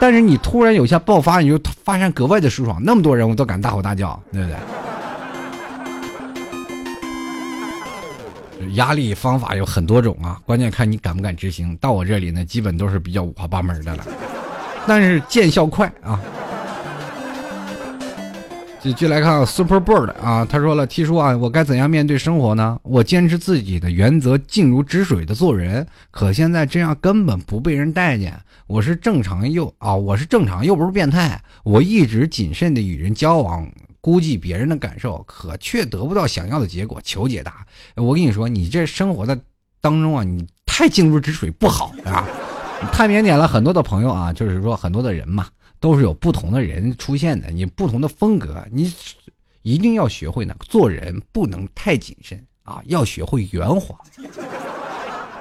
但是你突然有下爆发，你就发现格外的舒爽，那么多人我都敢大吼大叫，对不对？压力方法有很多种啊，关键看你敢不敢执行。到我这里呢，基本都是比较五花八门的了，但是见效快啊。继续来看 Super Bird 啊，他说了：“T 叔啊，我该怎样面对生活呢？我坚持自己的原则，静如止水的做人。可现在这样根本不被人待见。我是正常又啊，我是正常又不是变态。我一直谨慎的与人交往，估计别人的感受，可却得不到想要的结果。求解答。我跟你说，你这生活的当中啊，你太静如止水不好啊，太腼腆了。很多的朋友啊，就是说很多的人嘛。”都是有不同的人出现的，你不同的风格，你一定要学会呢。做人不能太谨慎啊，要学会圆滑。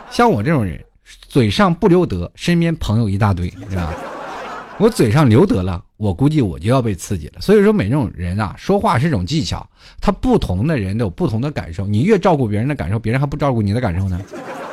像我这种人，嘴上不留德，身边朋友一大堆，是吧？我嘴上留德了，我估计我就要被刺激了。所以说，每种人啊，说话是种技巧，他不同的人都有不同的感受。你越照顾别人的感受，别人还不照顾你的感受呢，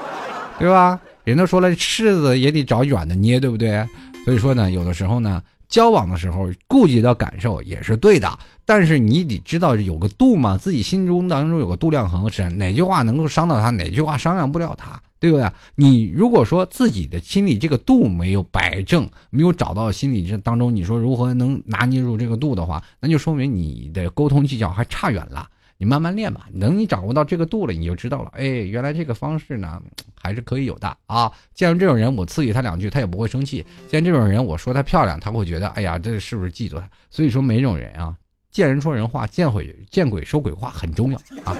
对吧？人都说了，柿子也得找软的捏，对不对？所以说呢，有的时候呢。交往的时候顾及到感受也是对的，但是你得知道有个度嘛，自己心中当中有个度量衡，是哪句话能够伤到他，哪句话伤害不了他，对不对？你如果说自己的心里这个度没有摆正，没有找到心理这当中，你说如何能拿捏住这个度的话，那就说明你的沟通技巧还差远了。你慢慢练吧，等你掌握到这个度了，你就知道了。哎，原来这个方式呢，还是可以有的啊。见到这种人，我刺激他两句，他也不会生气；见这种人，我说他漂亮，他会觉得，哎呀，这是不是嫉妒他？所以说，每种人啊，见人说人话，见鬼见鬼说鬼话很重要啊。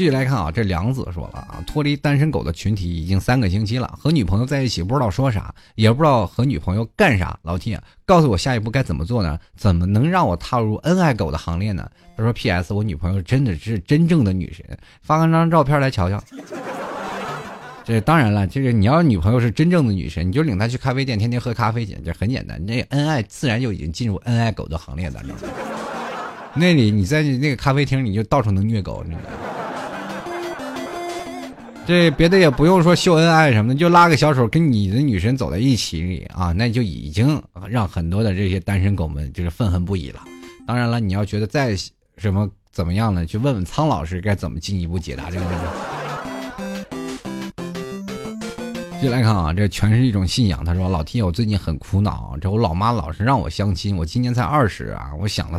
继续来看啊，这梁子说了啊，脱离单身狗的群体已经三个星期了，和女朋友在一起不知道说啥，也不知道和女朋友干啥。老 T，告诉我下一步该怎么做呢？怎么能让我踏入恩爱狗的行列呢？他说：“P.S. 我女朋友真的是真正的女神，发个张照片来瞧瞧。”这当然了，这个你要女朋友是真正的女神，你就领她去咖啡店，天天喝咖啡去，这很简单。那恩爱自然就已经进入恩爱狗的行列当中。那里你在那个咖啡厅，你就到处能虐狗，你知道吗？这别的也不用说秀恩爱什么的，就拉个小手跟你的女神走在一起啊，那就已经让很多的这些单身狗们就是愤恨不已了。当然了，你要觉得再什么怎么样呢？去问问苍老师该怎么进一步解答这个问题。继续来看啊，这全是一种信仰。他说：“老 T，我最近很苦恼，这我老妈老是让我相亲，我今年才二十啊，我想了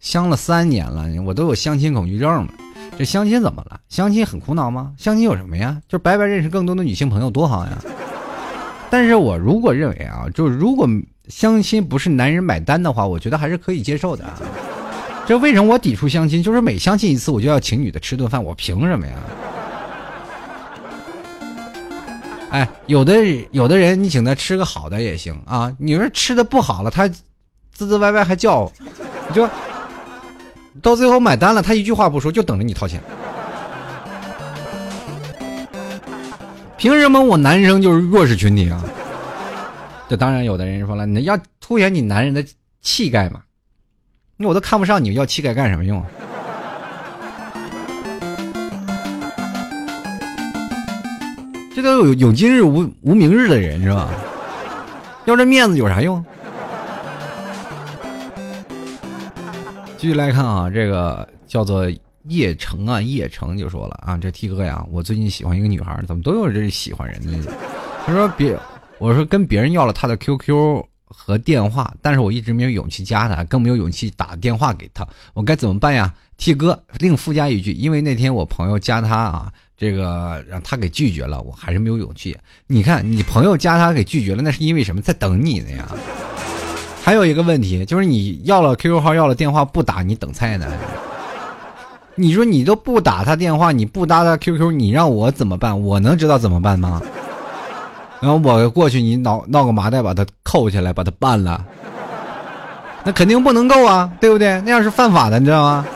相了三年了，我都有相亲恐惧症了。”这相亲怎么了？相亲很苦恼吗？相亲有什么呀？就白白认识更多的女性朋友多好呀！但是我如果认为啊，就如果相亲不是男人买单的话，我觉得还是可以接受的啊。这为什么我抵触相亲？就是每相亲一次，我就要请女的吃顿饭，我凭什么呀？哎，有的有的人你请他吃个好的也行啊，你说吃的不好了，他滋滋歪歪还叫，你就。到最后买单了，他一句话不说，就等着你掏钱。凭什么我男生就是弱势群体啊？这当然，有的人说了，你要凸显你男人的气概嘛？那我都看不上你，要气概干什么用？这都有有今日无无明日的人是吧？要这面子有啥用？继续来看啊，这个叫做叶城啊，叶城就说了啊，这 T 哥呀，我最近喜欢一个女孩，怎么都有这喜欢人的。他说别，我说跟别人要了她的 QQ 和电话，但是我一直没有勇气加她，更没有勇气打电话给她，我该怎么办呀？T 哥另附加一句，因为那天我朋友加他啊，这个让他给拒绝了，我还是没有勇气。你看，你朋友加他给拒绝了，那是因为什么？在等你呢呀。还有一个问题就是，你要了 QQ 号，要了电话不打，你等菜呢？你说你都不打他电话，你不搭他 QQ，你让我怎么办？我能知道怎么办吗？然后我过去，你闹闹个麻袋，把他扣下来，把他办了，那肯定不能够啊，对不对？那样是犯法的，你知道吗？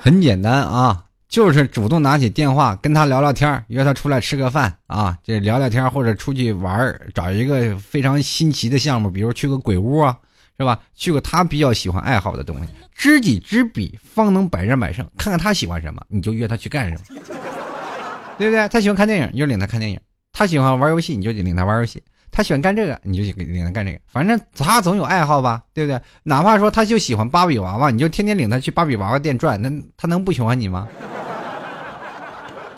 很简单啊。就是主动拿起电话跟他聊聊天约他出来吃个饭啊，这聊聊天或者出去玩儿找一个非常新奇的项目，比如去个鬼屋啊，是吧？去个他比较喜欢爱好的东西，知己知彼方能百战百胜。看看他喜欢什么，你就约他去干什么，对不对？他喜欢看电影，你就领他看电影；他喜欢玩游戏，你就领他玩游戏。他喜欢干这个，你就领他干这个，反正他总有爱好吧，对不对？哪怕说他就喜欢芭比娃娃，你就天天领他去芭比娃娃店转，那他能不喜欢你吗？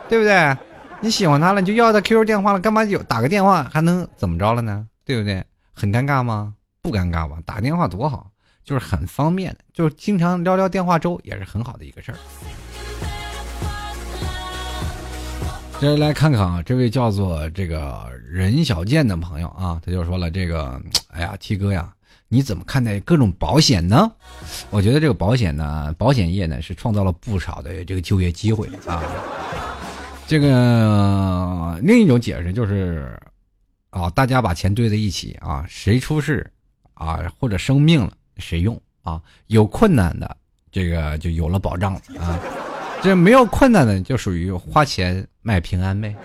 对不对？你喜欢他了，就要他 QQ 电话了，干嘛就打个电话还能怎么着了呢？对不对？很尴尬吗？不尴尬吧？打电话多好，就是很方便的，就是经常聊聊电话粥也是很好的一个事儿。接下来看看啊，这位叫做这个任小健的朋友啊，他就说了：“这个，哎呀，T 哥呀，你怎么看待各种保险呢？我觉得这个保险呢，保险业呢是创造了不少的这个就业机会啊。这个另一种解释就是，啊，大家把钱堆在一起啊，谁出事啊或者生病了谁用啊？有困难的这个就有了保障啊。”这没有困难的，就属于花钱买平安呗。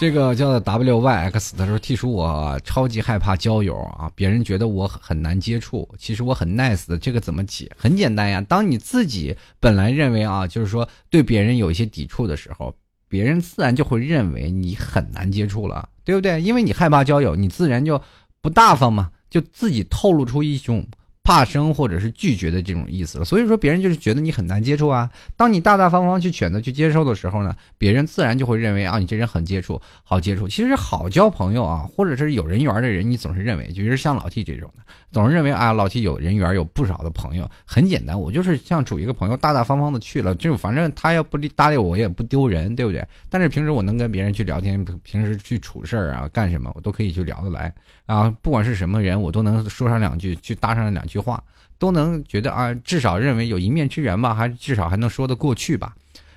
这个叫做 W Y X 的时候，提出我超级害怕交友啊，别人觉得我很难接触，其实我很 nice 的。这个怎么解？很简单呀，当你自己本来认为啊，就是说对别人有一些抵触的时候，别人自然就会认为你很难接触了，对不对？因为你害怕交友，你自然就不大方嘛，就自己透露出一种。怕生或者是拒绝的这种意思了，所以说别人就是觉得你很难接触啊。当你大大方方去选择去接受的时候呢，别人自然就会认为啊，你这人很接触，好接触。其实好交朋友啊，或者是有人缘的人，你总是认为就是像老 T 这种的，总是认为啊，老 T 有人缘，有不少的朋友。很简单，我就是像处一个朋友，大大方方的去了，就反正他要不搭理我，我也不丢人，对不对？但是平时我能跟别人去聊天，平时去处事啊，干什么我都可以去聊得来啊，不管是什么人，我都能说上两句，去搭上两句。句话都能觉得啊，至少认为有一面之缘吧，还至少还能说得过去吧。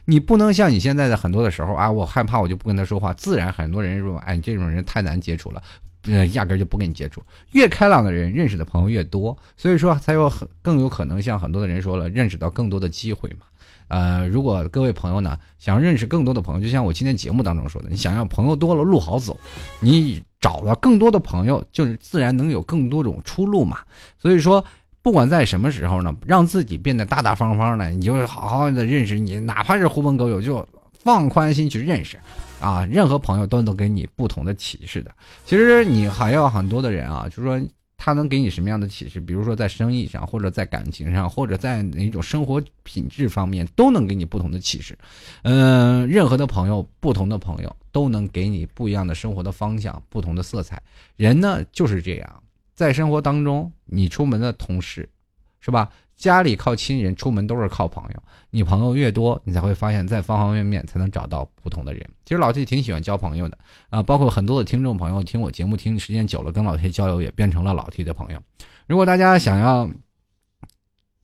你不能像你现在的很多的时候啊，我害怕我就不跟他说话。自然很多人说，哎，这种人太难接触了，呃，压根就不跟你接触。越开朗的人，认识的朋友越多，所以说才有很更有可能像很多的人说了，认识到更多的机会嘛。呃，如果各位朋友呢想认识更多的朋友，就像我今天节目当中说的，你想要朋友多了路好走，你找了更多的朋友，就是自然能有更多种出路嘛。所以说，不管在什么时候呢，让自己变得大大方方的，你就好好的认识你，哪怕是狐朋狗友，就放宽心去认识，啊，任何朋友都能给你不同的启示的。其实你还有很多的人啊，就是说。他能给你什么样的启示？比如说在生意上，或者在感情上，或者在哪种生活品质方面，都能给你不同的启示。嗯，任何的朋友，不同的朋友，都能给你不一样的生活的方向，不同的色彩。人呢就是这样，在生活当中，你出门的同事，是吧？家里靠亲人，出门都是靠朋友。你朋友越多，你才会发现，在方方面面才能找到不同的人。其实老 T 挺喜欢交朋友的啊，包括很多的听众朋友听我节目听时间久了，跟老 T 交流也变成了老 T 的朋友。如果大家想要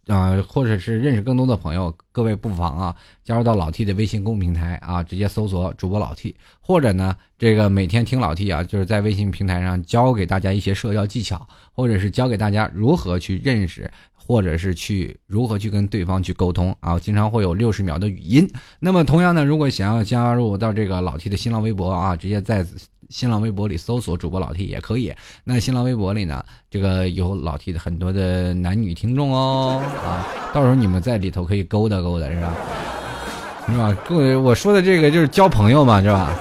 啊，或者是认识更多的朋友，各位不妨啊加入到老 T 的微信公平台啊，直接搜索主播老 T，或者呢这个每天听老 T 啊，就是在微信平台上教给大家一些社交技巧，或者是教给大家如何去认识。或者是去如何去跟对方去沟通啊？经常会有六十秒的语音。那么同样呢，如果想要加入到这个老 T 的新浪微博啊，直接在新浪微博里搜索主播老 T 也可以。那新浪微博里呢，这个有老 T 的很多的男女听众哦啊，到时候你们在里头可以勾搭勾搭是吧？是吧？各位我说的这个就是交朋友嘛，是吧？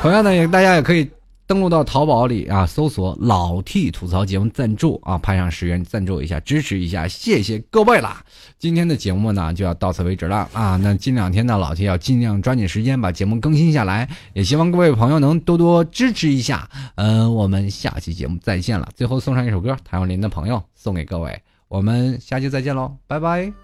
同样呢，大家也可以登录到淘宝里啊，搜索“老 T 吐槽节目赞助”啊，拍上十元赞助一下，支持一下，谢谢各位啦！今天的节目呢就要到此为止了啊。那近两天呢，老 T 要尽量抓紧时间把节目更新下来，也希望各位朋友能多多支持一下。嗯，我们下期节目再见了。最后送上一首歌，谭咏麟的朋友送给各位，我们下期再见喽，拜拜。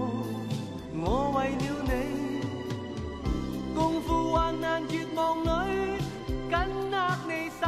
我为了你共赴患难绝望里紧握你手。